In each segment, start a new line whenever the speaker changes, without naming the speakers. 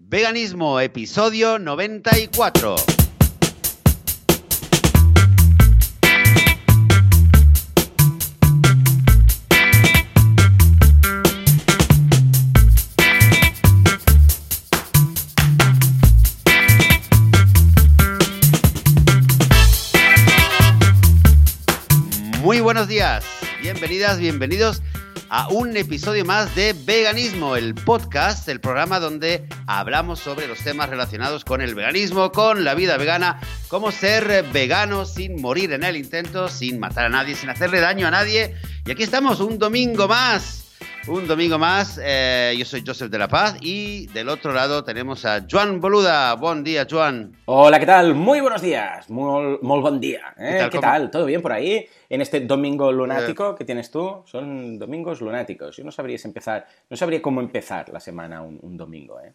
Veganismo, episodio 94. Muy buenos días, bienvenidas, bienvenidos a un episodio más de Veganismo, el podcast, el programa donde hablamos sobre los temas relacionados con el veganismo, con la vida vegana, cómo ser vegano sin morir en el intento, sin matar a nadie, sin hacerle daño a nadie. Y aquí estamos, un domingo más. Un domingo más, eh, yo soy Joseph de la Paz y del otro lado tenemos a Joan Boluda. Buen día, Joan.
Hola, ¿qué tal? Muy buenos días. Muy, muy buen día. ¿eh?
¿Qué tal?
¿Qué
¿Cómo?
tal? ¿Todo bien por ahí? En este domingo lunático que tienes tú, son domingos lunáticos. Yo no sabría empezar, no sabría cómo empezar la semana un, un domingo, ¿eh?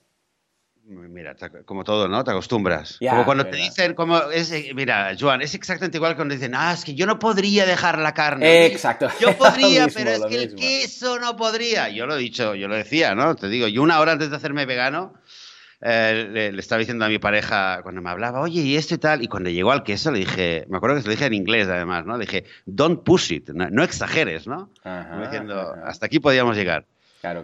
Mira, como todo, ¿no? Te acostumbras.
Ya,
como cuando te dicen, como es, eh, mira, Joan, es exactamente igual cuando dicen, ah, es que yo no podría dejar la carne.
Exacto.
Yo podría,
mismo,
pero es que el
mismo.
queso no podría. Yo lo he dicho, yo lo decía, ¿no? Te digo, yo una hora antes de hacerme vegano, eh, le, le estaba diciendo a mi pareja cuando me hablaba, oye, y esto y tal, y cuando llegó al queso le dije, me acuerdo que se lo dije en inglés además, ¿no? Le dije, don't push it, no, no exageres, ¿no?
Ajá,
diciendo,
ajá.
hasta aquí podíamos llegar.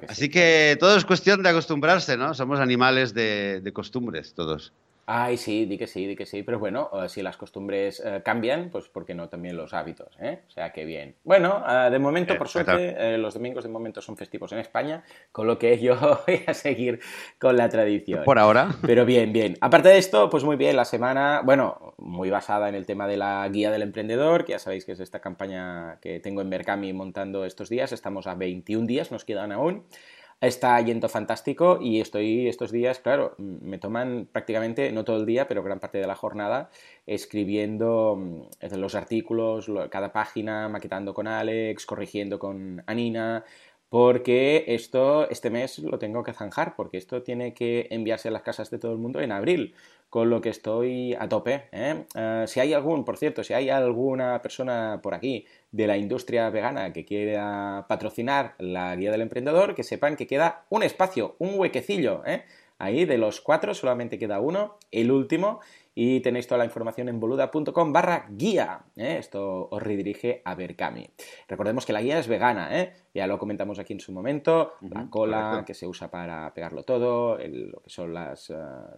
Así que todo es cuestión de acostumbrarse, ¿no? Somos animales de costumbres todos.
Ay, sí, di que sí, di que sí. Pero bueno, eh, si las costumbres eh, cambian, pues ¿por qué no también los hábitos? ¿eh? O sea, que bien. Bueno, eh, de momento, por suerte, los domingos de momento son festivos en España, con lo que yo voy a seguir con la tradición.
Por ahora.
Pero bien, bien. Aparte de esto, pues muy bien, la semana, bueno, muy basada en el tema de la guía del emprendedor, que ya sabéis que es esta campaña que tengo en Berkami montando estos días. Estamos a 21 días, nos quedan aún. Está yendo fantástico y estoy estos días, claro, me toman prácticamente, no todo el día, pero gran parte de la jornada, escribiendo mm, los artículos, lo- cada página, maquetando con Alex, corrigiendo con Anina, porque esto, este mes lo tengo que zanjar, porque esto tiene que enviarse a las casas de todo el mundo en abril, con lo que estoy a tope. ¿eh? Eh, si hay algún, por cierto, si hay alguna persona por aquí de la industria vegana que quiera patrocinar la guía del emprendedor, que sepan que queda un espacio, un huequecillo. ¿eh? Ahí de los cuatro solamente queda uno, el último, y tenéis toda la información en boluda.com barra guía. ¿eh? Esto os redirige a Berkami. Recordemos que la guía es vegana, ¿eh? ya lo comentamos aquí en su momento, la cola
correcto.
que se usa para pegarlo todo, el- lo que son las, eh,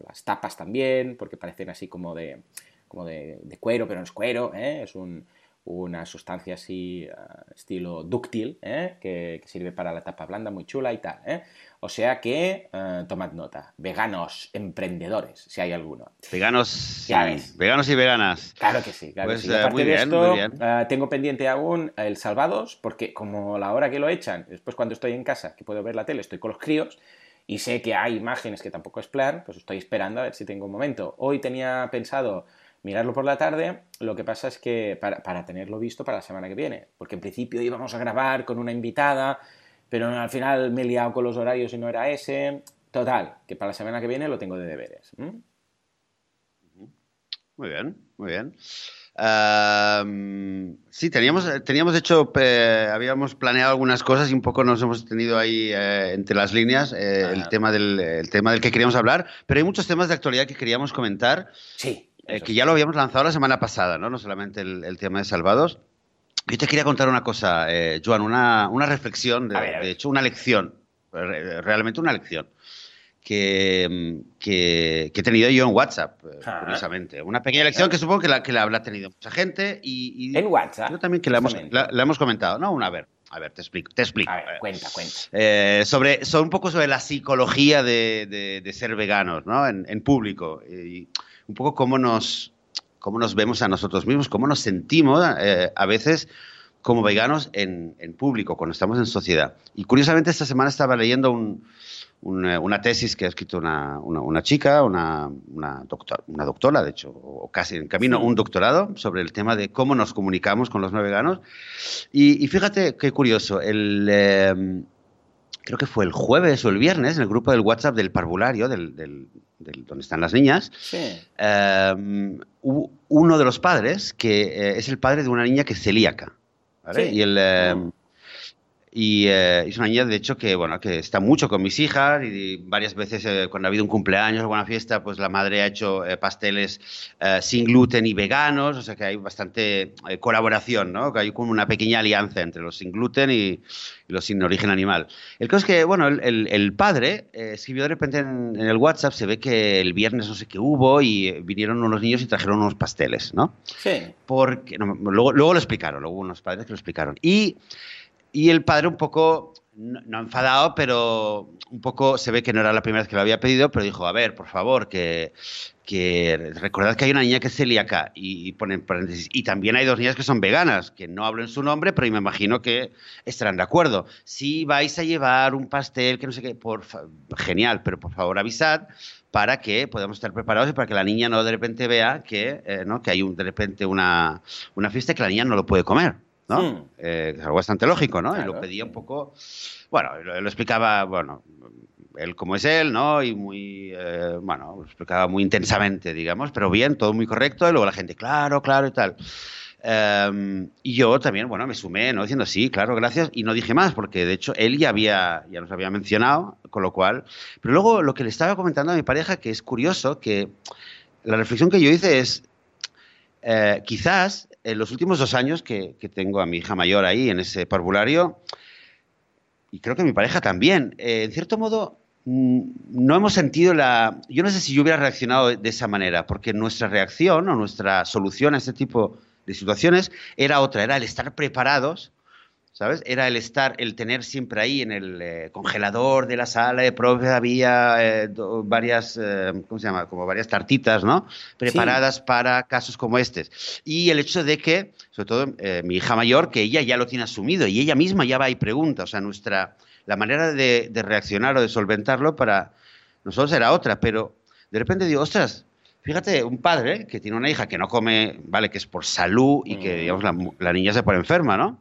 las tapas también, porque parecen así como de, como de, de cuero, pero no es cuero, ¿eh? es un- una sustancia así eh, estilo dúctil, ¿eh? que, que sirve para la tapa blanda, muy chula y tal. ¿eh? O sea que, eh, tomad nota, veganos, emprendedores, si hay alguno.
Veganos,
Ya
y-
ves.
veganos y veganas.
Claro que sí, claro
Pues,
que sí.
eh,
Aparte
muy
de esto,
muy bien.
tengo pendiente aún el Salvados, porque como la hora que lo echan, después cuando estoy en casa, que puedo ver la tele, estoy con los críos, y sé que hay imágenes que tampoco es plan, pues estoy esperando a ver si tengo un momento. Hoy tenía pensado mirarlo por la tarde, lo que pasa es que para, para tenerlo visto para la semana que viene, porque en principio íbamos a grabar con una invitada, pero al final me he liado con los horarios y no era ese. Total, que para la semana que viene lo tengo de deberes.
Muy bien, muy bien. Sí, teníamos, teníamos hecho, eh, habíamos planeado algunas cosas y un poco nos hemos tenido ahí eh, entre las líneas eh, el,
Ajá.
tema del, el tema del que queríamos hablar, pero hay muchos temas de actualidad que queríamos comentar,
Sí.
Eh, que ya lo habíamos lanzado la semana pasada, ¿no? No solamente el, el tema de Salvados. Yo te quería contar una cosa, eh, Joan, una, una reflexión, de,
A ver, a ver.
de hecho una lección, re- realmente una lección. Que, mm, que, que he tenido yo en WhatsApp, eh,
Ah.
curiosamente. Una pequeña lección que supongo que la, que la habrá tenido mucha gente y, y
En WhatsApp.
yo también que la hemos, la, la hemos comentado. No, una, a ver, a ver, te explico. Te explico.
A ver, cuenta, cuenta.
eh, sobre, sobre un poco sobre la psicología de, de- de ser veganos, ¿no? En, en público. Y un poco cómo nos, cómo nos vemos a nosotros mismos, cómo nos sentimos eh, a veces como veganos en, en público, cuando estamos en sociedad. Y curiosamente esta semana estaba leyendo un- un, eh, una tesis que ha escrito una, una- una chica, una, una, doctor- una doctora, de hecho, o casi en camino un doctorado, sobre el tema de cómo nos comunicamos con los no veganos. Y, y fíjate qué curioso, el, eh, creo que fue el jueves o el viernes, en el grupo del WhatsApp del parvulario, del, del- del- donde están las niñas,
Sí.
eh, hubo uno de los padres que eh, es el padre de una niña que es celíaca. ¿vale?
Sí.
Y el, eh,
Mm.
Y eh, es una niña, de hecho, que, bueno, que está mucho con mis hijas y varias veces eh, cuando ha habido un cumpleaños o alguna fiesta, pues la madre ha hecho eh, pasteles sin gluten y veganos, o sea que hay bastante colaboración, ¿no? Que hay como una pequeña alianza entre los sin gluten y, los sin origen animal. El caso es que, bueno, el, el, padre escribió de repente en, el WhatsApp, se ve que el viernes no sé qué hubo y vinieron unos niños y trajeron unos pasteles, ¿no?
Sí.
Porque, luego, luego lo explicaron, luego unos padres que lo explicaron. Y y el padre un poco, no, enfadado, pero un poco se ve que no era la primera vez que lo había pedido, pero dijo, a ver, por favor, que, recordad que hay una niña que es celíaca y, y pone paréntesis, y también hay dos niñas que son veganas, que no hablo en su nombre, pero me imagino que estarán de acuerdo. Si vais a llevar un pastel, que no sé qué, por genial, pero por favor avisad para que podamos estar preparados y para que la niña no de repente vea que, eh, ¿no? que hay un, de repente una, una fiesta que la niña no lo puede comer. ¿No? Eh, es algo bastante lógico, ¿no? Y lo pedía un poco, bueno, lo, explicaba, bueno, él como es él, ¿no? Y muy, eh, bueno, lo explicaba muy intensamente, digamos, pero bien, todo muy correcto, y luego la gente, claro, claro y tal. Em, y yo también, bueno, me sumé, ¿no? Diciendo sí, claro, gracias, y no dije más, porque de hecho él ya había, ya nos había mencionado, con lo cual. Pero luego lo que le estaba comentando a mi pareja, que es curioso, que la reflexión que yo hice es, eh, quizás en los últimos dos años que, tengo a mi hija mayor ahí en ese parvulario, y creo que mi pareja también, eh, en cierto modo mm, no hemos sentido la... Yo no sé si yo hubiera reaccionado de esa manera, porque nuestra reacción o nuestra solución a este tipo de situaciones era otra, era el estar preparados ¿sabes? Era el estar, el tener siempre ahí en el eh, congelador de la sala de profe había eh, varias, eh, ¿cómo se llama? Como varias tartitas, ¿no? Preparadas para casos como este. Y el hecho de que, sobre todo mi hija mayor, que ella ya lo tiene asumido y ella misma ya va y pregunta, o sea, nuestra, la manera de, de reaccionar o de solventarlo para nosotros era otra, pero de repente digo, ostras, Fíjate, un padre que tiene una hija que no come, vale, que es por salud y que, mm. digamos, la, la niña se pone enferma, ¿no?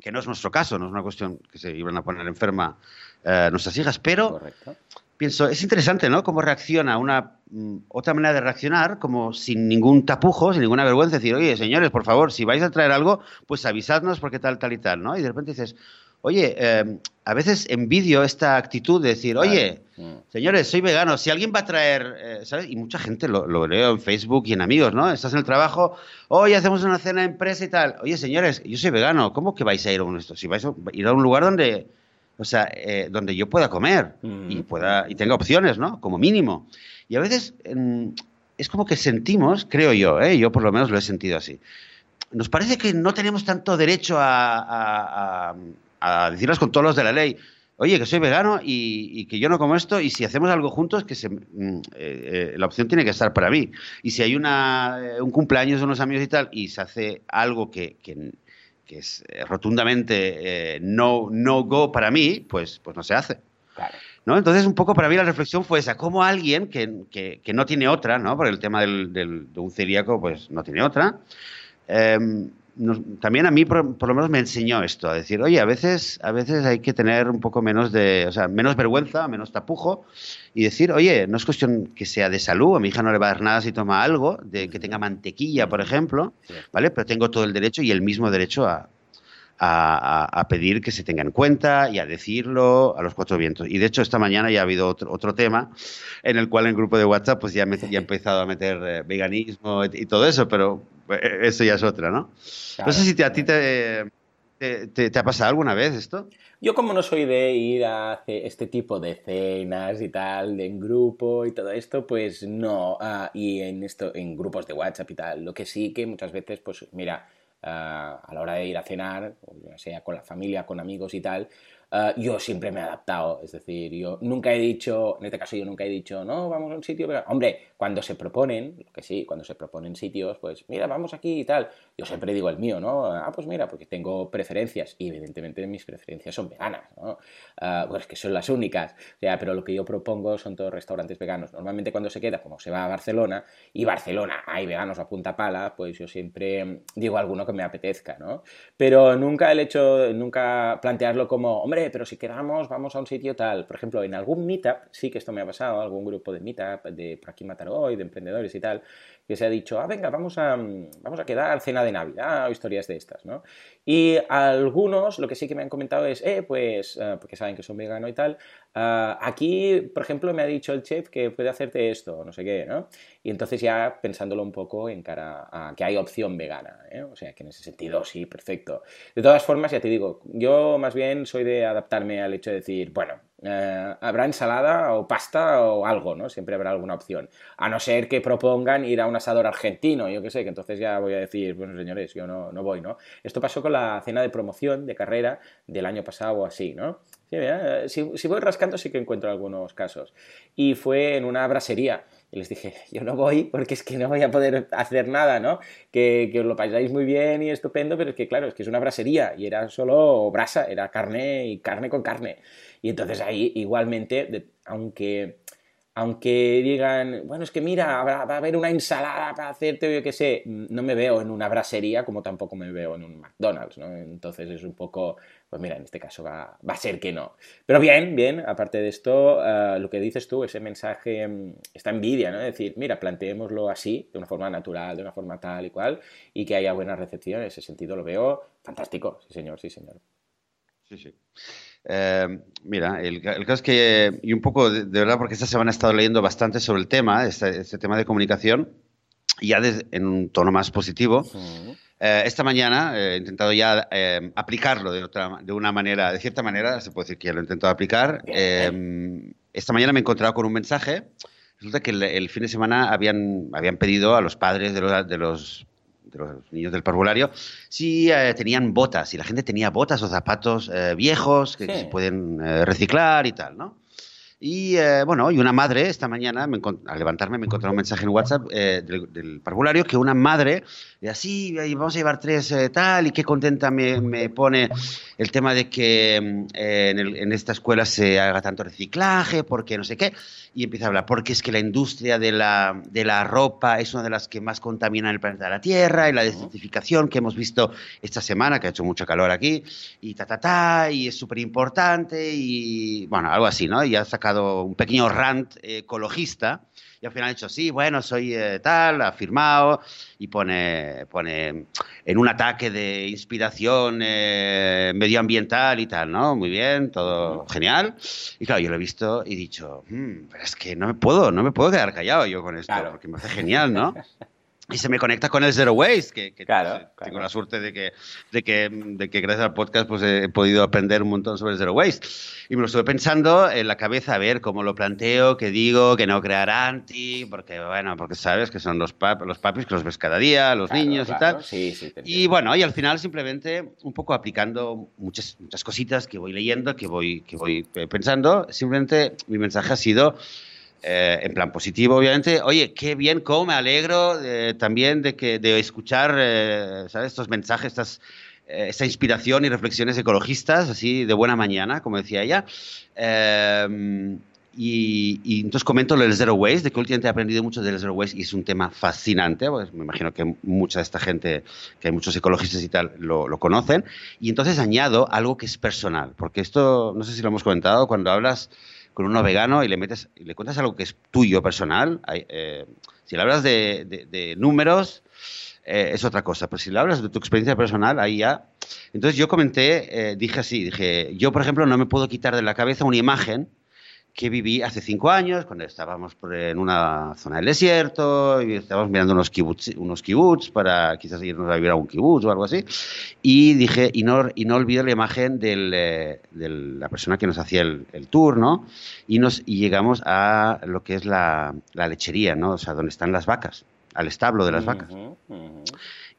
Que no es nuestro caso, no es una cuestión que se iban a poner enferma eh, nuestras hijas, pero pienso, es interesante, ¿no? Cómo reacciona una mm, otra manera de reaccionar, como sin ningún tapujo, sin ninguna vergüenza, decir, oye, señores, por favor, si vais a traer algo, pues avisadnos porque tal, tal y tal, ¿no? Y de repente dices, Oye, eh, a veces envidio esta actitud de decir, oye, mm. señores, soy vegano, si alguien va a traer, eh, ¿sabes? Y mucha gente lo, lo, leo en Facebook y en amigos, ¿no? Estás en el trabajo, hoy hacemos una cena de empresa y tal. Oye, señores, yo soy vegano, ¿cómo que vais a ir a un esto? Si vais a ir a un lugar donde, o sea, eh, donde yo pueda comer y mm. pueda y tenga opciones, ¿no? Como mínimo. Y a veces es como que sentimos, creo yo, ¿eh? yo por lo menos lo he sentido así. Nos parece que no tenemos tanto derecho a a decirlas con todos los de la ley. Oye, que soy vegano y, que yo no como esto, y si hacemos algo juntos, que se, mm, eh, eh, la opción tiene que estar para mí. Y si hay una, eh, un cumpleaños de unos amigos y tal, y se hace algo que, que, es rotundamente no, no go para mí, pues, pues no se hace. ¿No? Entonces, un poco para mí la reflexión fue esa, como alguien que, que, no tiene otra, ¿no? Porque el tema del, del, de un celíaco, pues no tiene otra, em, también a mí por, lo menos me enseñó esto, a decir, oye, a veces, a veces hay que tener un poco menos de, o sea, menos vergüenza, menos tapujo y decir, oye, no es cuestión que sea de salud, a mi hija no le va a dar nada si toma algo, de que tenga mantequilla, por ejemplo, ¿vale? Pero tengo todo el derecho y el mismo derecho a, a, pedir que se tenga en cuenta y a decirlo a los cuatro vientos. Y de hecho, esta mañana ya ha habido otro, otro tema en el cual en el grupo de WhatsApp pues ya, me, ya he empezado a meter eh, veganismo y, todo eso, pero eso ya es otra, ¿no? No sé si a ti te, te, ha pasado alguna vez esto.
Yo como no soy de ir a este tipo de cenas y tal, de en grupo y todo esto, pues no. Ah, y en esto, en grupos de WhatsApp y tal. Lo que sí que muchas veces, pues mira, ah, a la hora de ir a cenar, sea con la familia, con amigos y tal, Ah, yo siempre me he adaptado. Es decir, yo nunca he dicho, en este caso yo nunca he dicho, no, vamos a un sitio, pero, hombre, cuando se proponen, que sí, cuando se proponen sitios, pues mira, vamos aquí y tal, yo siempre digo el mío, ¿no? Ah, pues mira, porque tengo preferencias y evidentemente mis preferencias son veganas, ¿no? Pues que son las únicas, o sea, pero lo que yo propongo son todos restaurantes veganos. Normalmente cuando se queda, como se va a Barcelona, y Barcelona hay veganos a punta pala, pues yo siempre digo alguno que me apetezca, ¿no? Pero nunca el hecho, nunca plantearlo como, hombre, pero si queramos, vamos a un sitio tal. Por ejemplo, en algún meetup, sí que esto me ha pasado, algún grupo de meetup de por aquí Mataró de emprendedores y tal, que se ha dicho, ah, venga, vamos a, vamos a quedar cena de Navidad o historias de estas, ¿no? Y algunos lo que sí que me han comentado es, eh, pues, eh, porque saben que son vegano y tal, ah, aquí, por ejemplo, me ha dicho el chef que puede hacerte esto, no sé qué, ¿no? Y entonces ya pensándolo un poco en cara a que hay opción vegana, ¿eh? O sea, que en ese sentido sí, perfecto. De todas formas, ya te digo, yo más bien soy de adaptarme al hecho de decir, bueno, eh, habrá ensalada o pasta o algo, ¿no? Siempre habrá alguna opción. A no ser que propongan ir a un asador argentino, yo qué sé, que entonces ya voy a decir, bueno, señores, yo no, no voy, ¿no? Esto pasó con la cena de promoción de carrera del año pasado o así, ¿no? Eh, si, si, voy rascando sí que encuentro algunos casos. Y fue en una brasería. Y les dije, yo no voy porque es que no voy a poder hacer nada, ¿no? Que, que os lo pasáis muy bien y estupendo, pero es que claro, es que es una brasería y era solo brasa, era carne y carne con carne. Y entonces ahí igualmente, aunque aunque digan, bueno, es que mira, va a haber una ensalada para hacerte, yo qué sé, no me veo en una brasería como tampoco me veo en un McDonald's, ¿no? Entonces es un poco, pues mira, en este caso va, va a ser que no. Pero bien, bien, aparte de esto, uh, lo que dices tú, ese mensaje, mm, esta envidia, ¿no? Es decir, mira, planteémoslo así, de una forma natural, de una forma tal y cual, y que haya buena recepción, en ese sentido lo veo fantástico, sí señor, sí señor.
Sí, sí. Eh, mira, el, caso es que, y un poco, de, verdad, porque esta semana he estado leyendo bastante sobre el tema, este, este tema de comunicación, ya en un tono más positivo. Eh, esta mañana he intentado ya eh, aplicarlo de, otra, de una manera, de cierta manera, se puede decir que ya lo he intentado aplicar. esta mañana me he encontrado con un mensaje. Resulta que el, fin de semana habían, habían pedido a los padres de los, de los de los niños del parvulario, si eh, tenían botas, y la gente tenía botas o zapatos eh, viejos que, se pueden eh, reciclar y tal, ¿no? Y bueno, y una madre esta mañana, al levantarme, me encontró un mensaje en WhatsApp del, parvulario que una madre, de así, vamos a llevar tres tal, y qué contenta me, me, pone el tema de que mm, en, en, esta escuela se haga tanto reciclaje, porque no sé qué y empieza a hablar, porque es que la industria de la, de la ropa es una de las que más contamina el planeta de la Tierra, y la desertificación que hemos visto esta semana, que ha hecho mucho calor aquí, y ta, ta, ta, y es súper importante, y bueno, algo así, ¿no? Y ha sacado un pequeño rant ecologista y al final ha dicho, sí, bueno, soy eh, tal, ha firmado y pone, pone en un ataque de inspiración eh, medioambiental y tal, ¿no? Muy bien, todo genial. Y claro, yo lo he visto y he dicho, hmm, pero es que no me puedo, no me puedo quedar callado yo con esto, porque me hace genial, ¿no? y se me conecta con el Zero Waste, que, tengo la suerte de que, de, que, de que gracias al podcast pues he podido aprender un montón sobre el Zero Waste. Y me lo estuve pensando en la cabeza a ver cómo lo planteo, qué digo, que no crear anti, porque bueno, porque sabes que son los, los papis que los ves cada día, los niños y tal. y bueno, y al final simplemente un poco aplicando muchas, muchas cositas que voy leyendo, que voy, que voy pensando, simplemente mi mensaje ha sido eh, en plan positivo, obviamente. Oye, qué bien, cómo me alegro eh, también de, que, de escuchar eh, ¿sabes? estos mensajes, estas, esta inspiración y reflexiones ecologistas, así de buena mañana, como decía ella. Y, entonces comento lo del Zero Waste, de que últimamente he aprendido mucho del Zero Waste y es un tema fascinante, pues me imagino que mucha de esta gente, que hay muchos ecologistas y tal, lo, lo, conocen. Y entonces añado algo que es personal, porque esto, no sé si lo hemos comentado, cuando hablas con uno vegano y le metes y le cuentas algo que es tuyo personal, eh, si le hablas de, números eh, es otra cosa, pero si le hablas de tu experiencia personal, ahí ya. Entonces yo comenté, eh, dije así, dije, yo por ejemplo no me puedo quitar de la cabeza una imagen que viví hace cinco años, cuando estábamos en una zona del desierto y estábamos mirando unos kibbutz, unos kibbutz para quizás irnos a vivir a un kibbutz o algo así. Y dije, y no, y no olvido la imagen eh, de la persona que nos hacía el, tour, ¿no? Y, nos, y llegamos a lo que es la, la, lechería, ¿no? O sea, donde están las vacas, al establo de las vacas.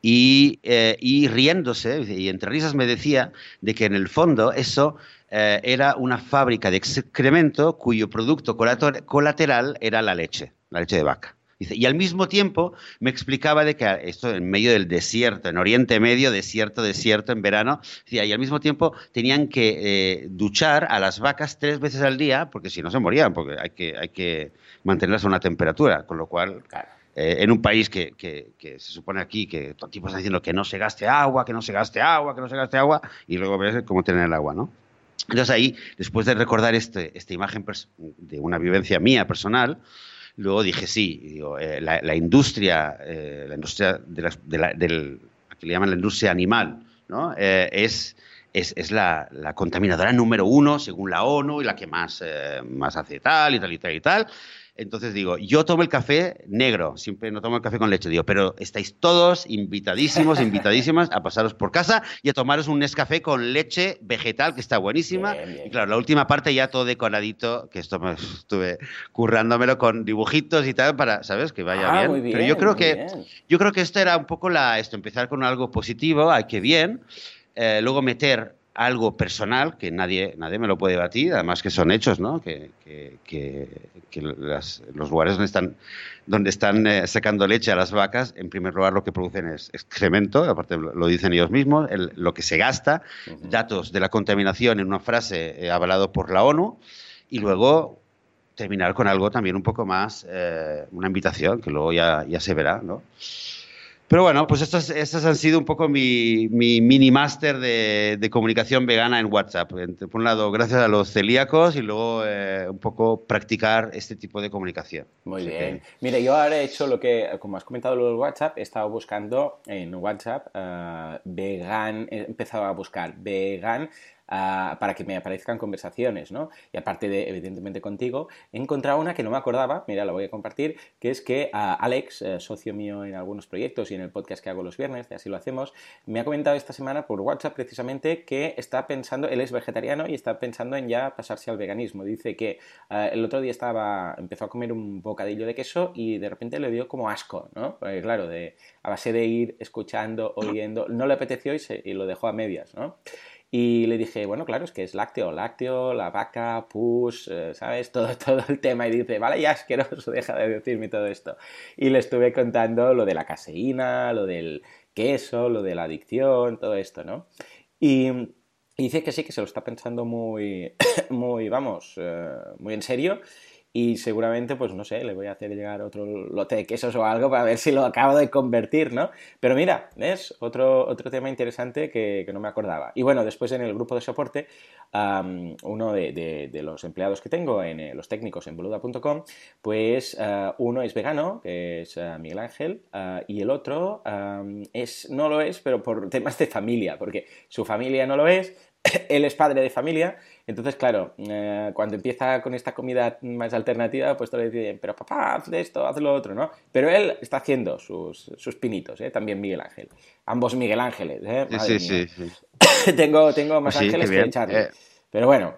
Y, eh, y riéndose, y entre risas me decía de que en el fondo eso eh, era una fábrica de excremento cuyo producto colateral era la leche, la leche de vaca. y al mismo tiempo me explicaba de que esto en medio del desierto, en Oriente Medio, desierto, desierto, en verano, y al mismo tiempo tenían que eh, duchar a las vacas tres veces al día, porque si no se morían, porque hay que, hay que mantenerlas a una temperatura, con lo cual... Eh, en un país que, que, se supone aquí que todo tipo está diciendo que no se gaste agua, que no se gaste agua, que no se gaste agua, y luego ves cómo tienen el agua, ¿no? Entonces ahí, después de recordar este, esta imagen de una vivencia mía personal, luego dije, sí, eh, la, industria, eh, la industria de, la, del, que le llaman la industria animal, ¿no? Eh, es, es, es la, la, contaminadora número uno según la ONU y la que más, más hace tal y tal y tal y tal. Entonces digo, yo tomo el café negro, siempre no tomo el café con leche. Digo, pero estáis todos invitadísimos, invitadísimas a pasaros por casa y a tomaros un Nescafé con leche vegetal, que está buenísima. Y claro, la última parte ya todo decoradito, que esto me estuve currándomelo con dibujitos y tal, para, ¿sabes? Que vaya ah, bien. Pero yo creo que, yo creo que esto era un poco la, esto, empezar con algo positivo, ay, que bien. Eh, luego meter algo personal que nadie, nadie me lo puede batir, además que son hechos, ¿no? Que, los lugares donde están, donde están eh, sacando leche a las vacas, en primer lugar lo que producen es excremento, aparte lo dicen ellos mismos, lo que se gasta, datos de la contaminación en una frase eh, avalado por la ONU, y luego terminar con algo también un poco más, eh, una invitación, que luego ya, ya se verá, ¿no? Pero bueno, pues estos, estos han sido un poco mi, mi mini máster de, de, comunicación vegana en WhatsApp. Por un lado, gracias a los celíacos y luego eh, un poco practicar este tipo de comunicación.
Muy bien. Mire, yo ahora he hecho lo que, como has comentado lo del WhatsApp, he estado buscando en WhatsApp uh, vegan, he empezado a buscar vegan para que me aparezcan conversaciones, ¿no? Y aparte de, evidentemente, contigo, he encontrado una que no me acordaba, mira, la voy a compartir, que es que Alex, eh, socio mío en algunos proyectos y en el podcast que hago los viernes, de así lo hacemos, me ha comentado esta semana por WhatsApp precisamente que está pensando, él es vegetariano y está pensando en ya pasarse al veganismo. Dice que eh, el otro día estaba, empezó a comer un bocadillo de queso y de repente le dio como asco, ¿no? Porque claro, de, a base de ir escuchando, oyendo, no le apeteció y, se, y lo dejó a medias, ¿no? Y le dije, bueno, claro, es que es lácteo, lácteo, la vaca, push, eh, ¿sabes? Todo, todo el tema. Y dice, vale, ya asqueroso, deja de decirme todo esto. Y le estuve contando lo de la caseína, lo del queso, lo de la adicción, todo esto, ¿no? Y, dice que sí, que se lo está pensando muy, muy, vamos, eh, muy en serio y seguramente, pues no sé, le voy a hacer llegar otro lote de quesos o algo para ver si lo acabo de convertir, ¿no? Pero mira, es otro, otro tema interesante que, no me acordaba. Y bueno, después en el grupo de soporte, uno de, los empleados que tengo, en eh, los técnicos en boluda.com, pues uh, uno es vegano, que es uh, Miguel Ángel, uh, y el otro es, no lo es, pero por temas de familia, porque su familia no lo es, él es padre de familia, entonces, claro, eh, cuando empieza con esta comida más alternativa, pues todos le dicen, pero papá, haz esto, haz lo otro, ¿no? Pero él está haciendo sus, sus pinitos, ¿eh? También Miguel Ángel. Ambos Miguel Ángeles, ¿eh?
sí, sí, sí,
tengo, tengo más ángeles que echarle. Eh. Pero bueno,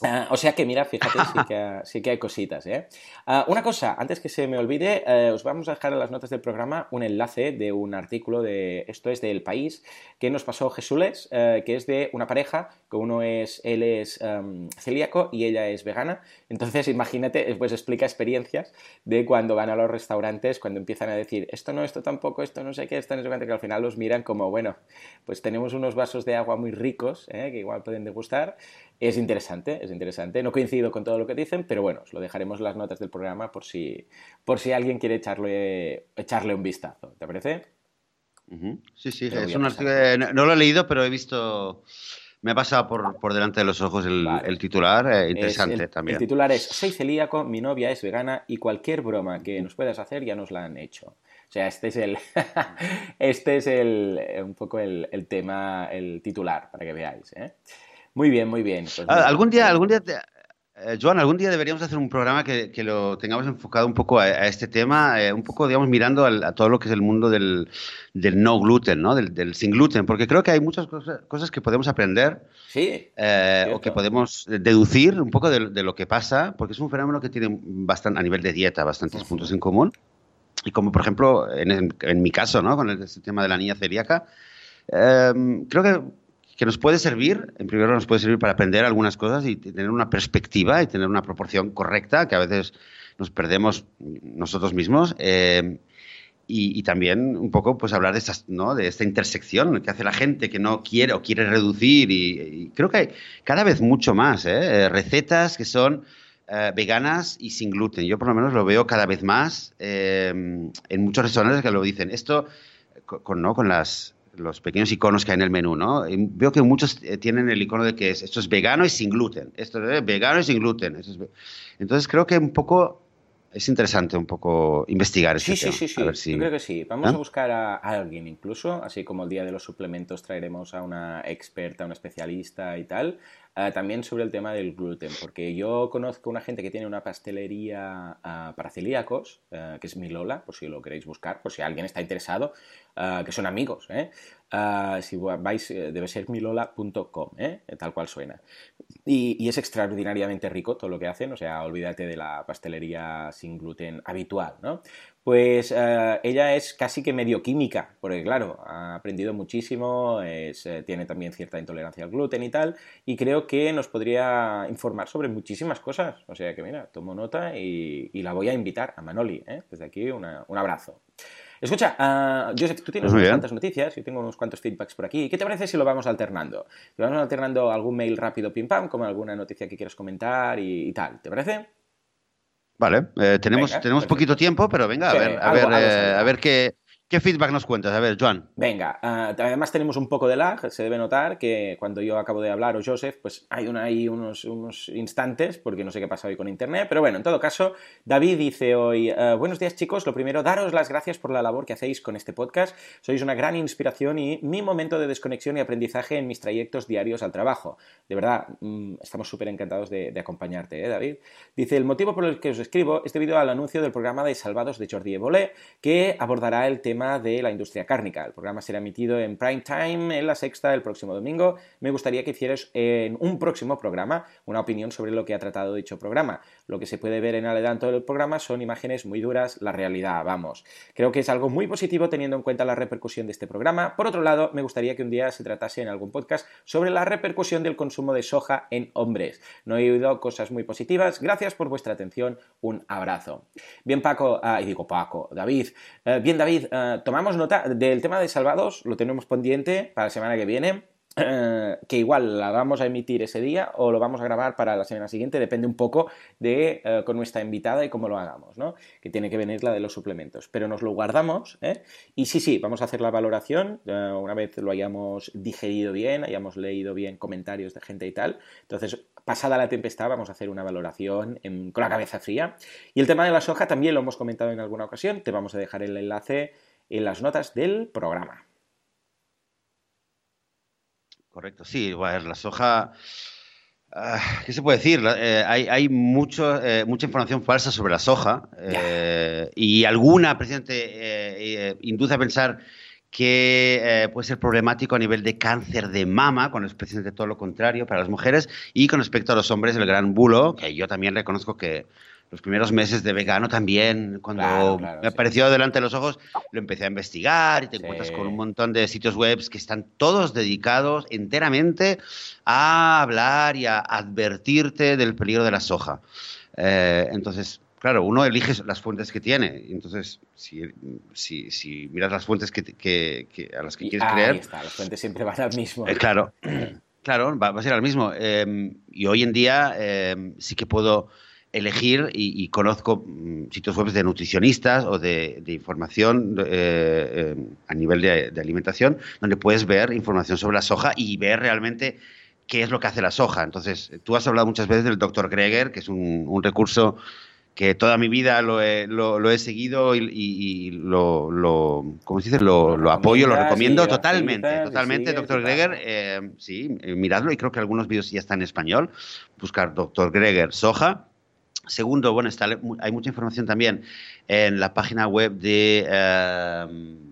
Ah, o sea que, mira, fíjate, sí que, hay cositas. ¿eh? Ah, una cosa, antes que se me olvide, eh, os vamos a dejar en las notas del programa un enlace de un artículo de, esto es del país, que nos pasó Jesús, eh, que es de una pareja, que uno es, él es em, celíaco y ella es vegana. Entonces, imagínate, pues explica experiencias de cuando van a los restaurantes, cuando empiezan a decir, esto no, esto tampoco, esto no sé qué, esto no sé qué, que al final los miran como, bueno, pues tenemos unos vasos de agua muy ricos, que igual pueden degustar. Es interesante, es interesante. No coincido con todo lo que dicen, pero bueno, os lo dejaremos en las notas del programa por si, por si alguien quiere echarle, echarle un vistazo. ¿Te parece?
Sí, sí, es un artículo, no lo he leído, pero he visto, me ha pasado por, delante de los ojos el, titular, eh, interesante también.
El titular es, soy celíaco, mi novia es vegana y cualquier broma que nos puedas hacer ya nos la han hecho. O sea, este es el, este es el, un poco el, el tema, el titular, para que veáis. ¿eh? Muy bien, muy bien. Pues
ah, algún día, algún día, eh, Joan, algún día deberíamos hacer un programa que, lo tengamos enfocado un poco a, este tema, eh, un poco, digamos, mirando a, todo lo que es el mundo del, no gluten, ¿no? Del, sin gluten, porque creo que hay muchas cosas, que podemos aprender
sí,
eh, o que podemos deducir un poco de, lo que pasa, porque es un fenómeno que tiene bastante, a nivel de dieta bastantes puntos en común. Y como, por ejemplo, en, mi caso, ¿no? Con el, este tema de la niña celíaca, creo que que nos puede servir, en primer lugar nos puede servir para aprender algunas cosas y tener una perspectiva y tener una proporción correcta, que a veces nos perdemos nosotros mismos. Eh, y, también un poco pues hablar de, ¿no? de esta intersección que hace la gente que no quiere o quiere reducir. Y, creo que hay cada vez mucho más ¿eh? Eh, recetas que son veganas y sin gluten. Yo por lo menos lo veo cada vez más en muchos restaurantes que lo dicen. Esto con, ¿no? con las los pequeños iconos que hay en el menú, ¿no? veo que muchos eh, tienen el icono de que es, esto es vegano y sin gluten, esto es vegano y sin gluten. Entonces creo que un poco es interesante un poco investigar
sí, sí, Sí, sí, sí. Yo creo que sí. Vamos a buscar a, alguien incluso, así como el día de los suplementos traeremos a una experta, a una especialista y tal, eh, también sobre el tema del gluten, porque yo conozco una gente que tiene una pastelería uh, para celíacos, uh, que es Milola, por si lo queréis buscar, por si alguien está interesado, que son amigos. ¿eh? Si vais, debe ser milola.com, tal cual suena. Y, es extraordinariamente rico todo lo que hacen, o sea, olvídate de la pastelería sin gluten habitual, ¿no? Pues eh, ella es casi que medio química, porque claro, ha aprendido muchísimo, eh, tiene también cierta intolerancia al gluten y tal, y creo que nos podría informar sobre muchísimas cosas. O sea que mira, tomo nota y, la voy a invitar a Manoli. ¿eh? Desde aquí un abrazo. Escucha, uh, Joseph, tú tienes unas cuantas noticias, yo tengo unos cuantos feedbacks por aquí. ¿Qué te parece si lo vamos alternando? Si vamos alternando algún mail rápido, pim pam, como alguna noticia que quieras comentar y tal. ¿Te parece?
Vale, eh, tenemos, tenemos poquito tiempo, pero venga, a ver, a, ver, eh, a ver qué, ¿Qué feedback nos cuentas? A ver, Joan.
Venga, ah, además tenemos un poco de lag, se debe notar que cuando yo acabo de hablar o Joseph, pues hay ahí unos, instantes, porque no sé qué pasa hoy con Internet, pero bueno, en todo caso, David dice hoy, ah, buenos días chicos, lo primero, daros las gracias por la labor que hacéis con este podcast, sois una gran inspiración y mi momento de desconexión y aprendizaje en mis trayectos diarios al trabajo. De verdad, mm, estamos súper encantados de, acompañarte, ¿eh, David? Dice, el motivo por el que os escribo es debido al anuncio del programa de Salvados de Jordi Evolé, que abordará el tema de la industria cárnica. El programa será emitido en prime time en la sexta el próximo domingo. Me gustaría que hicieras en un próximo programa una opinión sobre lo que ha tratado dicho programa. Lo que se puede ver en adelanto del programa son imágenes muy duras, la realidad, vamos. Creo que es algo muy positivo teniendo en cuenta la repercusión de este programa. Por otro lado, me gustaría que un día se tratase en algún podcast sobre la repercusión del consumo de soja en hombres. No he oído cosas muy positivas. Gracias por vuestra atención. Un abrazo. Bien, Paco, ah, y digo Paco, David. Eh, bien, David, eh, tomamos nota del tema de Salvados, lo tenemos pendiente para la semana que viene. Eh, que igual la vamos a emitir ese día o lo vamos a grabar para la semana siguiente, depende un poco de eh, con nuestra invitada y cómo lo hagamos, ¿no? Que tiene que venir la de los suplementos. Pero nos lo guardamos, ¿eh? Y sí, sí, vamos a hacer la valoración una vez lo hayamos digerido bien, hayamos leído bien comentarios de gente y tal. Entonces, pasada la tempestad, vamos a hacer una valoración con la cabeza fría. Y el tema de la soja también lo hemos comentado en alguna ocasión, te vamos a dejar el enlace en las notas del programa.
Correcto, sí, la soja... Ah, ¿Qué se puede decir? Eh, hay, mucho, eh, mucha información falsa sobre la soja eh, y alguna, presidente, induce a pensar que puede ser problemático a nivel de cáncer de mama, cuando es precisamente todo lo contrario para las mujeres, y con respecto a los hombres, el gran bulo, que yo también reconozco que los primeros meses de vegano también, cuando me apareció delante de los ojos, lo empecé a investigar y te encuentras con un montón de sitios web que están todos dedicados enteramente a hablar y a advertirte del peligro de la soja. Eh, entonces, claro, uno elige las fuentes que tiene. Entonces, si, si, si miras las fuentes que, que, a las que quieres creer...
Está, las fuentes siempre van al mismo.
Eh, claro, claro, va, a ser al mismo. Eh, y hoy en día sí que puedo elegir y, conozco mm, sitios web de nutricionistas o de, información eh, eh, a nivel de, alimentación donde puedes ver información sobre la soja y ver realmente qué es lo que hace la soja. Entonces, tú has hablado muchas veces del doctor Greger, que es un, recurso que toda mi vida lo he, lo, he seguido y, lo, lo, ¿cómo se dice? Lo, apoyo, lo recomiendo totalmente, totalmente, doctor Greger. Eh, sí, miradlo y creo que algunos vídeos ya están en español. Buscar doctor Greger soja Segundo, bueno, está, hay mucha información también en la página web de, em,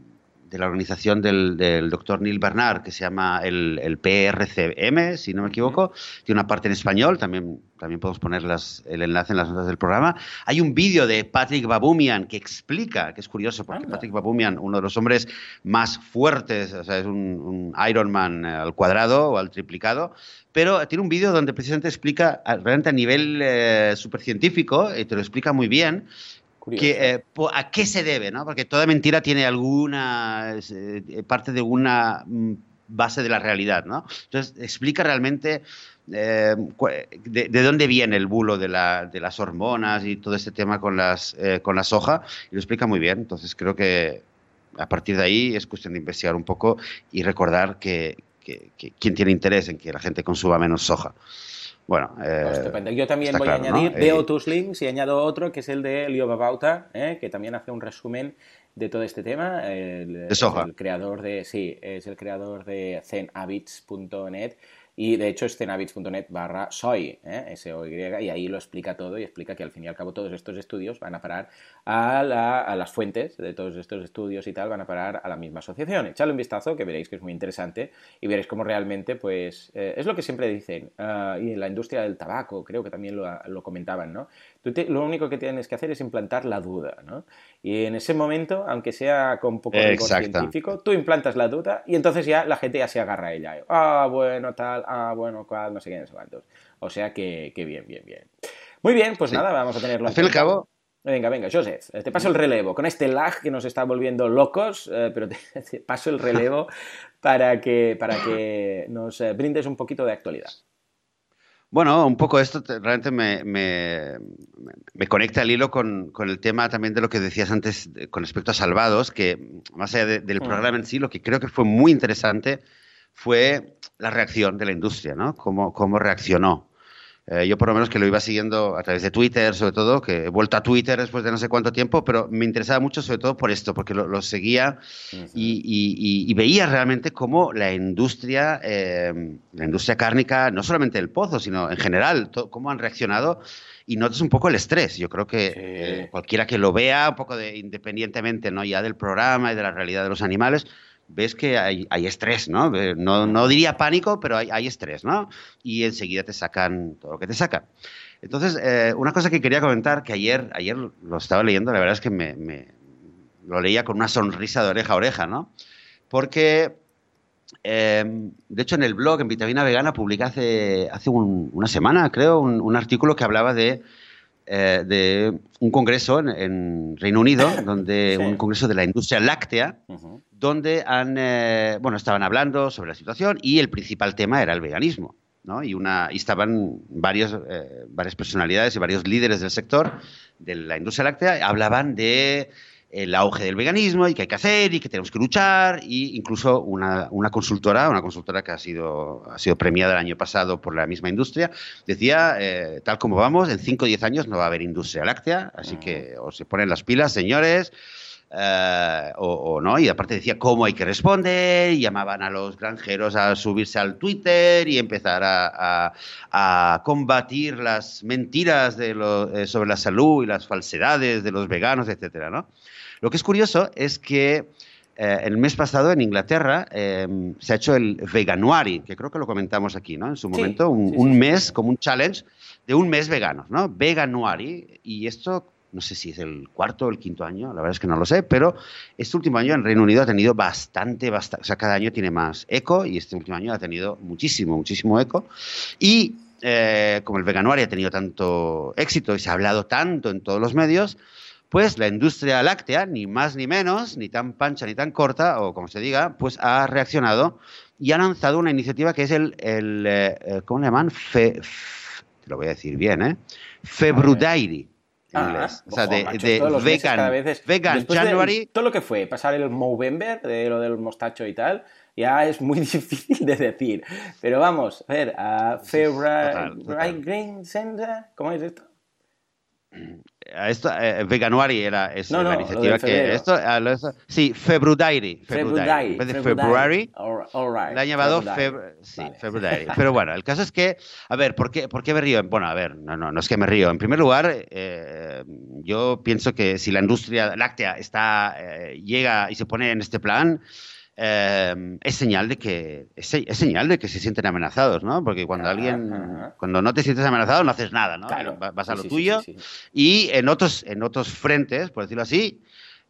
de la organización del, doctor Neil Bernard, que se llama el, el, PRCM, si no me equivoco. Tiene una parte en español, también, también podemos poner el enlace en las notas del programa. Hay un vídeo de Patrick Babumian que explica, que es curioso, porque Patrick Babumian, uno de los hombres más fuertes, o sea, es un, un Ironman al cuadrado o al triplicado, pero tiene un vídeo donde precisamente explica realmente a nivel eh, supercientífico, y te lo explica muy bien, que, eh, a qué se debe, ¿no? Porque toda mentira tiene alguna eh, parte de una mm, base de la realidad, ¿no? Entonces explica realmente de, dónde viene el bulo de, las hormonas y todo este tema con, las, con la soja y lo explica muy bien. Entonces creo que a partir de ahí es cuestión de investigar un poco y recordar que, quién tiene interés en que la gente consuma menos soja. Bueno,
eh, Yo también voy a añadir, veo tus links y añado otro que es el de Leo Babauta, eh, que también hace un resumen de todo este tema. El,
de soja.
el creador de, sí, es el creador de zenhabits.net y de hecho es cenhabits.net barra soy, ¿eh? S-O-Y, y ahí lo explica todo y explica que al fin y al cabo todos estos estudios van a parar a, las fuentes de todos estos estudios y tal, van a parar a la misma asociación. Echadle un vistazo que veréis que es muy interesante y veréis cómo realmente, pues, eh, es lo que siempre dicen. Uh, y en la industria del tabaco, creo que también lo, lo comentaban, ¿no? Lo único que tienes que hacer es implantar la duda, ¿no? Y en ese momento, aunque sea con poco rigor científico, tú implantas la duda y entonces ya la gente ya se agarra a ella. Ah, bueno, tal, ah, bueno, cual, no sé qué, no sé cuántos. O sea que, bien, bien, bien. Muy bien, pues nada, vamos a tenerlo.
Al fin y al cabo,
Venga, venga, Joseph, te paso el relevo. Con este lag que nos está volviendo locos, eh, pero te, paso el relevo para que, para que nos eh, brindes un poquito de actualidad.
Bueno, un poco esto realmente me, me, conecta al hilo con, con, el tema también de lo que decías antes con respecto a Salvados, que más allá del mm. programa en sí, lo que creo que fue muy interesante fue la reacción de la industria, ¿no? Cómo, cómo reaccionó. Eh, yo por lo menos que lo iba siguiendo a través de Twitter, sobre todo, que he vuelto a Twitter después de no sé cuánto tiempo, pero me interesaba mucho sobre todo por esto, porque lo, seguía y, veía realmente cómo la industria, eh, la industria cárnica, no solamente el pozo, sino en general, cómo han reaccionado y notas un poco el estrés. Yo creo que eh, cualquiera que lo vea, un poco de, independientemente ¿no? ya del programa y de la realidad de los animales, ves que hay, estrés, ¿no? ¿no? diría pánico, pero hay, estrés, ¿no? Y enseguida te sacan todo lo que te sacan. Entonces, eh, una cosa que quería comentar, que ayer, ayer lo estaba leyendo, la verdad es que me, lo leía con una sonrisa de oreja a oreja, ¿no? Porque, em, de hecho, en el blog, en Vitamina Vegana, publiqué hace, hace una semana, creo, un, artículo que hablaba de eh, de un congreso en, Reino Unido, donde un congreso de la industria láctea, donde han, eh, bueno, estaban hablando sobre la situación y el principal tema era el veganismo. ¿no? Y, una, y estaban varios, eh, varias personalidades y varios líderes del sector de la industria láctea, hablaban de el auge del veganismo y qué hay que hacer y que tenemos que luchar y incluso una, una, consultora, una consultora que ha sido, ha sido premiada el año pasado por la misma industria, decía, eh, tal como vamos, en 5 o 10 años no va a haber industria láctea, así que o se ponen las pilas, señores, eh, o, no, y aparte decía cómo hay que responder, y llamaban a los granjeros a subirse al Twitter y empezar a, combatir las mentiras de eh, sobre la salud y las falsedades de los veganos, etcétera, ¿no? Lo que es curioso es que eh, el mes pasado en Inglaterra em, se ha hecho el Veganuary, que creo que lo comentamos aquí, ¿no? En su momento, un, mes como un challenge de un mes vegano, ¿no? Veganuary, y esto no sé si es el cuarto o el quinto año, la verdad es que no lo sé, pero este último año en Reino Unido ha tenido bastante, bastante, o sea, cada año tiene más eco y este último año ha tenido muchísimo, muchísimo eco. Y eh, como el veganuario ha tenido tanto éxito y se ha hablado tanto en todos los medios, pues la industria láctea, ni más ni menos, ni tan pancha ni tan corta, o como se diga, pues ha reaccionado y ha lanzado una iniciativa que es el, el eh, ¿cómo le llaman? Fe, te lo voy a decir bien, ¿eh? Februdairi
inglés. o sea, de, vegan, vegan January. todo lo que fue pasar el Movember, de lo del mostacho y tal, ya es muy difícil de decir. Pero vamos, a ver, a February Green Center, ¿cómo es esto?
Esto eh, Veganuary era es la iniciativa que esto, sí February February en vez de February le han llamado sí, February pero bueno el caso es que a ver ¿por qué, por qué me río? bueno a ver no, no, no es que me río. En primer lugar eh, yo pienso que si la industria láctea está eh, llega y se pone en este plan Em, es señal de que es, señal de que se sienten amenazados, ¿no? Porque cuando alguien, cuando no te sientes amenazado, no haces nada, ¿no? Vas a lo tuyo. y en otros, en otros frentes, por decirlo así,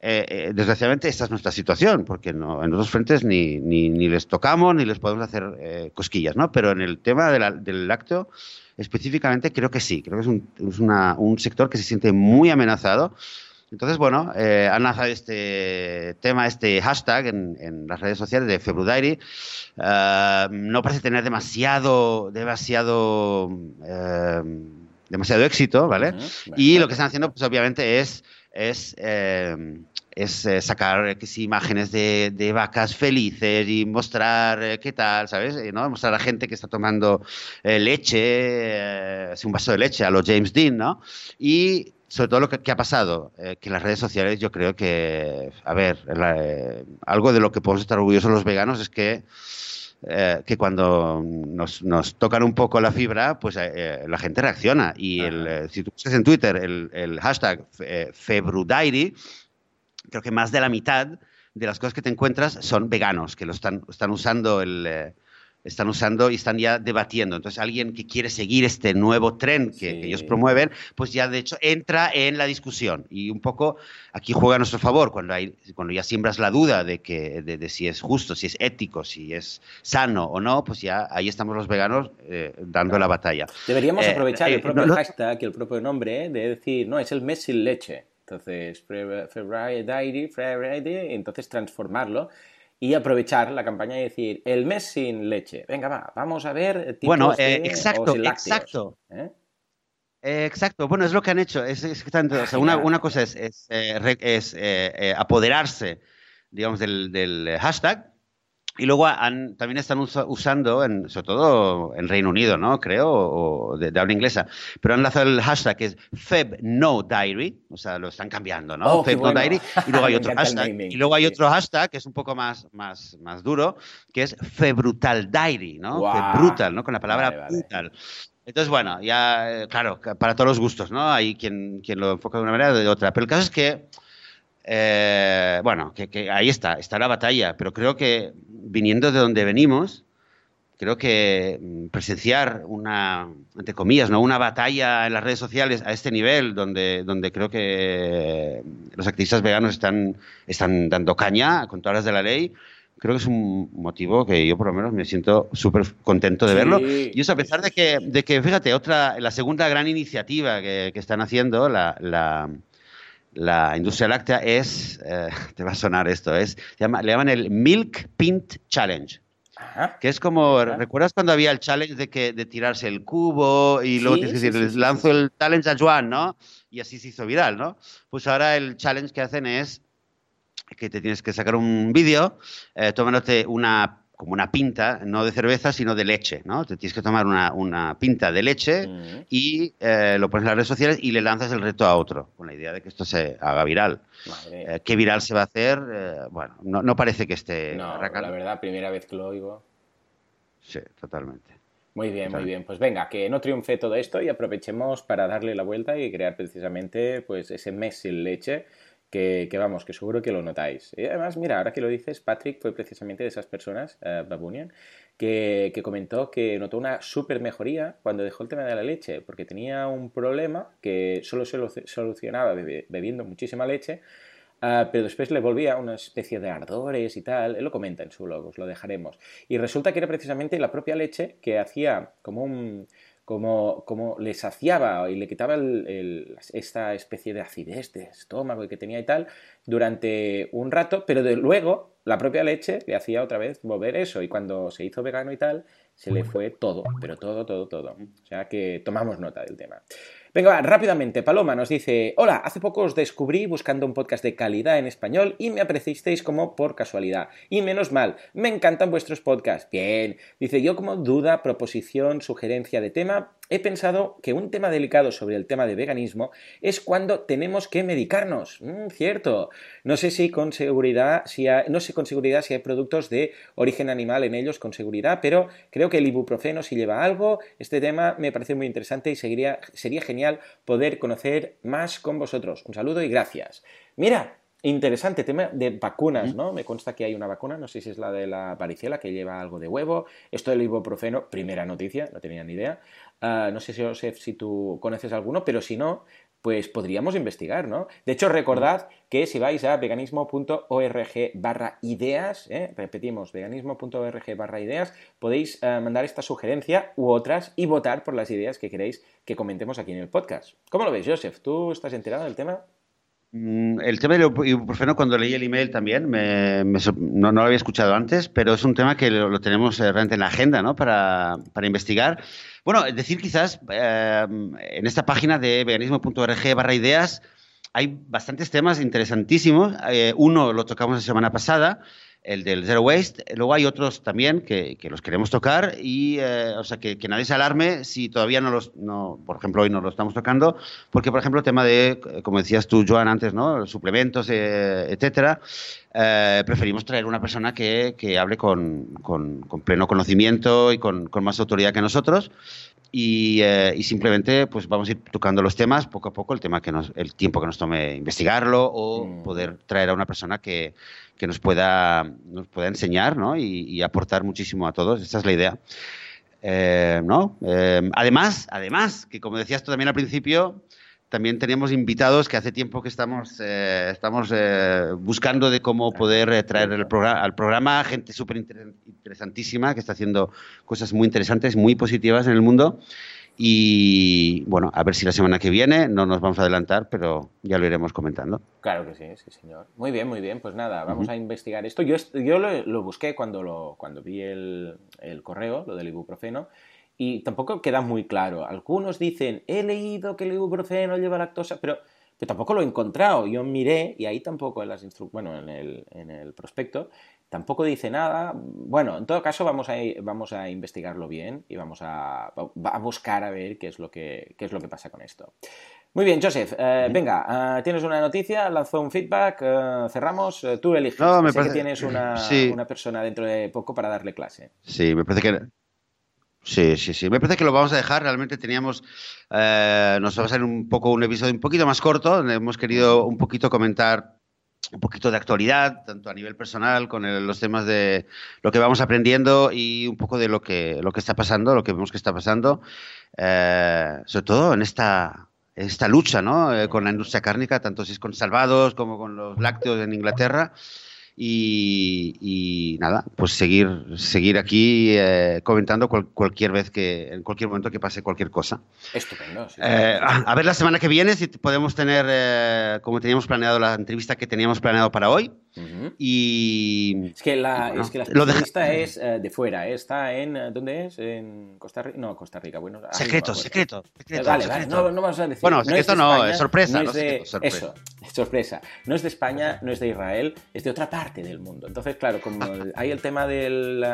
eh, eh, desgraciadamente esta es nuestra situación, porque no, en otros frentes ni, ni, ni les tocamos ni les podemos hacer eh, cosquillas, ¿no? Pero en el tema del lácteo, específicamente, creo que sí, creo que es un, es una, un sector que se siente muy amenazado entonces, bueno, eh, han lanzado este tema, este hashtag en, las redes sociales de February. Uh, no parece tener demasiado, demasiado, eh, demasiado éxito, ¿vale? Y lo que están haciendo, pues obviamente, es, es es eh, sacar imágenes de, vacas felices y mostrar qué tal, ¿sabes? ¿no? Mostrar a gente que está tomando leche, un vaso de leche a los James Dean, ¿no? Y sobre todo lo que, ha pasado, que las redes sociales yo creo que, a ver, algo de lo que podemos estar orgullosos los veganos es que eh, que cuando nos, tocan un poco la fibra, pues eh, eh, la gente reacciona. Y el, si tú pones en Twitter el, el hashtag Februdairi, creo que más de la mitad de las cosas que te encuentras son veganos, que lo están, están usando el están usando y están ya debatiendo. Entonces, alguien que quiere seguir este nuevo tren que, ellos promueven, pues ya de hecho entra en la discusión. Y un poco aquí juega a nuestro favor cuando, hay, cuando ya siembras la duda de, que, de, si es justo, si es ético, si es sano o no, pues ya ahí estamos los veganos eh, dando la batalla.
Deberíamos eh, aprovechar el eh, propio hashtag, el propio nombre, de decir, no, es el mes sin leche. Entonces, February Diary, February, entonces transformarlo y aprovechar la campaña y decir, el mes sin leche. Venga, va, vamos a ver tipos
Bueno, eh, exacto, exacto. ¿eh? Eh, exacto, bueno, es lo que han hecho. Es, una, cosa es, es, apoderarse, digamos, del, del hashtag y luego también están usando, en, sobre todo en Reino Unido, ¿no? Creo, o de, habla inglesa, pero han lanzado el hashtag que es FebNoDiary, o sea, lo están cambiando, ¿no?
Oh, FebNoDiary,
y luego hay otro hashtag, y luego hay otro hashtag que es un poco más, más, más duro, que es FeBrutalDiary, ¿no? Februtal, ¿no? Con la palabra brutal. Entonces, bueno, ya, eh, claro, para todos los gustos, ¿no? Hay quien, quien lo enfoca de una manera o de otra, pero el caso es que eh, bueno, que, ahí está, está la batalla, pero creo que viniendo de donde venimos, creo que mm, presenciar una, entre comillas, ¿no? una batalla en las redes sociales a este nivel, donde, donde creo que los activistas veganos están, están dando caña con todas las de la ley, creo que es un motivo que yo por lo menos me siento súper contento de verlo. Y eso a pesar de que, de que, fíjate, otra, la segunda gran iniciativa que, están haciendo, la la industria láctea es, eh, te va a sonar esto, es, llama, le llaman el Milk Pint Challenge. Que es como, ¿recuerdas cuando había el challenge de que de tirarse el cubo y luego tienes que decir, lanzo el challenge a Joan, ¿no? Y así se hizo viral, ¿no? Pues ahora el challenge que hacen es que te tienes que sacar un vídeo eh, tomándote una como una pinta, no de cerveza, sino de leche, ¿no? Te tienes que tomar una, pinta de leche mm. y eh, lo pones en las redes sociales y le lanzas el reto a otro, con la idea de que esto se haga viral. Eh, ¿Qué viral se va a hacer? Eh, bueno, no, parece que esté...
No, la verdad, primera vez que lo oigo.
Sí, totalmente.
Muy bien, muy bien. Pues venga, que no triunfe todo esto y aprovechemos para darle la vuelta y crear precisamente pues ese mes sin leche que, vamos, que seguro que lo notáis. Y además, mira, ahora que lo dices, Patrick fue precisamente de esas personas, uh, Babunian, que, comentó que notó una súper mejoría cuando dejó el tema de la leche, porque tenía un problema que solo se solucionaba bebiendo muchísima leche, ah, pero después le volvía una especie de ardores y tal. Él lo comenta en su blog, os lo dejaremos. Y resulta que era precisamente la propia leche que hacía como un como, como le saciaba y le quitaba esta especie de acidez de estómago que tenía y tal durante un rato, pero de luego la propia leche le hacía otra vez volver eso y cuando se hizo vegano y tal, se le fue todo, pero todo, todo, todo. O sea que tomamos nota del tema. Venga, rápidamente, Paloma nos dice, hola, hace poco os descubrí buscando un podcast de calidad en español y me apreciasteis como por casualidad. Y menos mal, me encantan vuestros podcasts. Bien, dice yo como duda, proposición, sugerencia de tema, he pensado que un tema delicado sobre el tema de veganismo es cuando tenemos que medicarnos. Mm, cierto. No sé si con seguridad, si no sé con seguridad si hay productos de origen animal en ellos con seguridad, pero creo que el ibuprofeno si lleva algo. Este tema me parece muy interesante y sería genial poder conocer más con vosotros. Un saludo y gracias. Mira, Interesante tema de vacunas, ¿no? Me consta que hay una vacuna, no sé si es la de la varicela, que lleva algo de huevo. Esto del ibuprofeno, primera noticia, no tenía ni idea. Ah, no sé si, si tú conoces alguno, pero si no, pues podríamos investigar, ¿no? De hecho, recordad que si vais a veganismo.org barra ideas, ¿eh? repetimos, veganismo.org barra ideas, podéis eh, mandar esta sugerencia u otras y votar por las ideas que queréis que comentemos aquí en el podcast. ¿Cómo lo ves, Joseph? ¿Tú estás enterado del tema?
Mm, el tema del ibuprofeno, cuando leí el email también, no, lo había escuchado antes, pero es un tema que lo, tenemos eh, realmente en la agenda ¿no? para, para investigar. Bueno, decir quizás eh, en esta página de veganismo.org barra ideas, hay bastantes temas interesantísimos. Eh, uno lo tocamos la semana pasada, el del Zero Waste. Luego hay otros también que, los queremos tocar y, eh, o sea, que, nadie se alarme si todavía no los, no, por ejemplo, hoy no lo estamos tocando, porque, por ejemplo, el tema de, como decías tú, Joan, antes, ¿no? Los suplementos, eh, etcétera, eh, preferimos traer una persona que, hable con, pleno conocimiento y con, más autoridad que nosotros. Y, simplemente pues vamos a ir tocando los temas poco a poco el tema que nos, el tiempo que nos tome investigarlo o mm. poder traer a una persona que, que nos pueda, nos pueda enseñar ¿no? y, aportar muchísimo a todos. Esa es la idea. Eh, ¿no? Eh, además, además, que como decías tú también al principio, también teníamos invitados que hace tiempo que estamos, eh, estamos buscando de cómo poder traer el programa, al programa gente súper interesantísima que está haciendo cosas muy interesantes, muy positivas en el mundo. Y bueno, a ver si la semana que viene no nos vamos a adelantar, pero ya lo iremos comentando.
Claro que sí, sí, señor. Muy bien, muy bien. Pues nada, vamos a investigar esto. Yo, yo lo, busqué cuando, lo, cuando vi el, el correo, lo del ibuprofeno, y tampoco queda muy claro. Algunos dicen, he leído que el ibuprofeno lleva lactosa, pero, pero tampoco lo he encontrado. Yo miré y ahí tampoco en las bueno, en el, en el prospecto Tampoco dice nada. Bueno, en todo caso vamos a, vamos a investigarlo bien y vamos a, a buscar a ver qué es, lo que, qué es lo que pasa con esto. Muy bien, Joseph. Eh, venga, eh, tienes una noticia, lanzó un feedback, eh, cerramos, tú eliges. No, me parece... que tienes una, una, persona dentro de poco para darle clase.
Sí, me parece que... Sí, sí, sí. Me parece que lo vamos a dejar. Realmente teníamos... nos va a ser un poco un episodio un poquito más corto, donde hemos querido un poquito comentar un poquito de actualidad, tanto a nivel personal, con los temas de lo que vamos aprendiendo y un poco de lo que, lo que está pasando, lo que vemos que está pasando, eh, sobre todo en esta, esta lucha ¿no? Eh, con la industria cárnica, tanto si es con salvados como con los lácteos en Inglaterra. Y, nada, pues seguir, seguir aquí eh, comentando cualquier vez que, en cualquier momento que pase cualquier cosa.
Estupendo.
Eh, a ver la semana que viene si podemos tener, eh, como teníamos planeado, la entrevista que teníamos planeado para hoy. Y.
Es que la, es que la entrevista es eh, de fuera, ¿eh? está en. Eh, ¿Dónde es? ¿En Costa Rica? No, Costa Rica. Bueno,
secreto, secreto,
Vale, vale, no, no vas a decir.
Bueno, secreto no, es, sorpresa.
No es de, sorpresa. Eso, sorpresa. No es de España, no es de Israel, es de otra parte del mundo. Entonces, claro, como hay el tema del,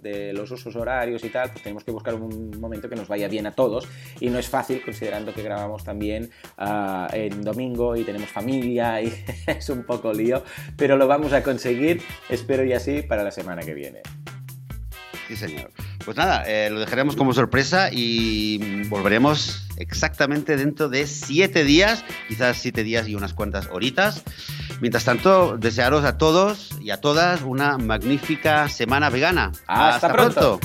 de los usos horarios y tal, pues tenemos que buscar un momento que nos vaya bien a todos. Y no es fácil, considerando que grabamos también uh, en domingo y tenemos familia y es un poco lío. Pero lo vamos a conseguir, espero y así, para la semana que viene.
Sí, señor. Pues nada, eh, lo dejaremos como sorpresa y volveremos exactamente dentro de siete días, quizás siete días y unas cuantas horitas. Mientras tanto, desearos a todos y a todas una magnífica semana vegana.
Hasta, pronto.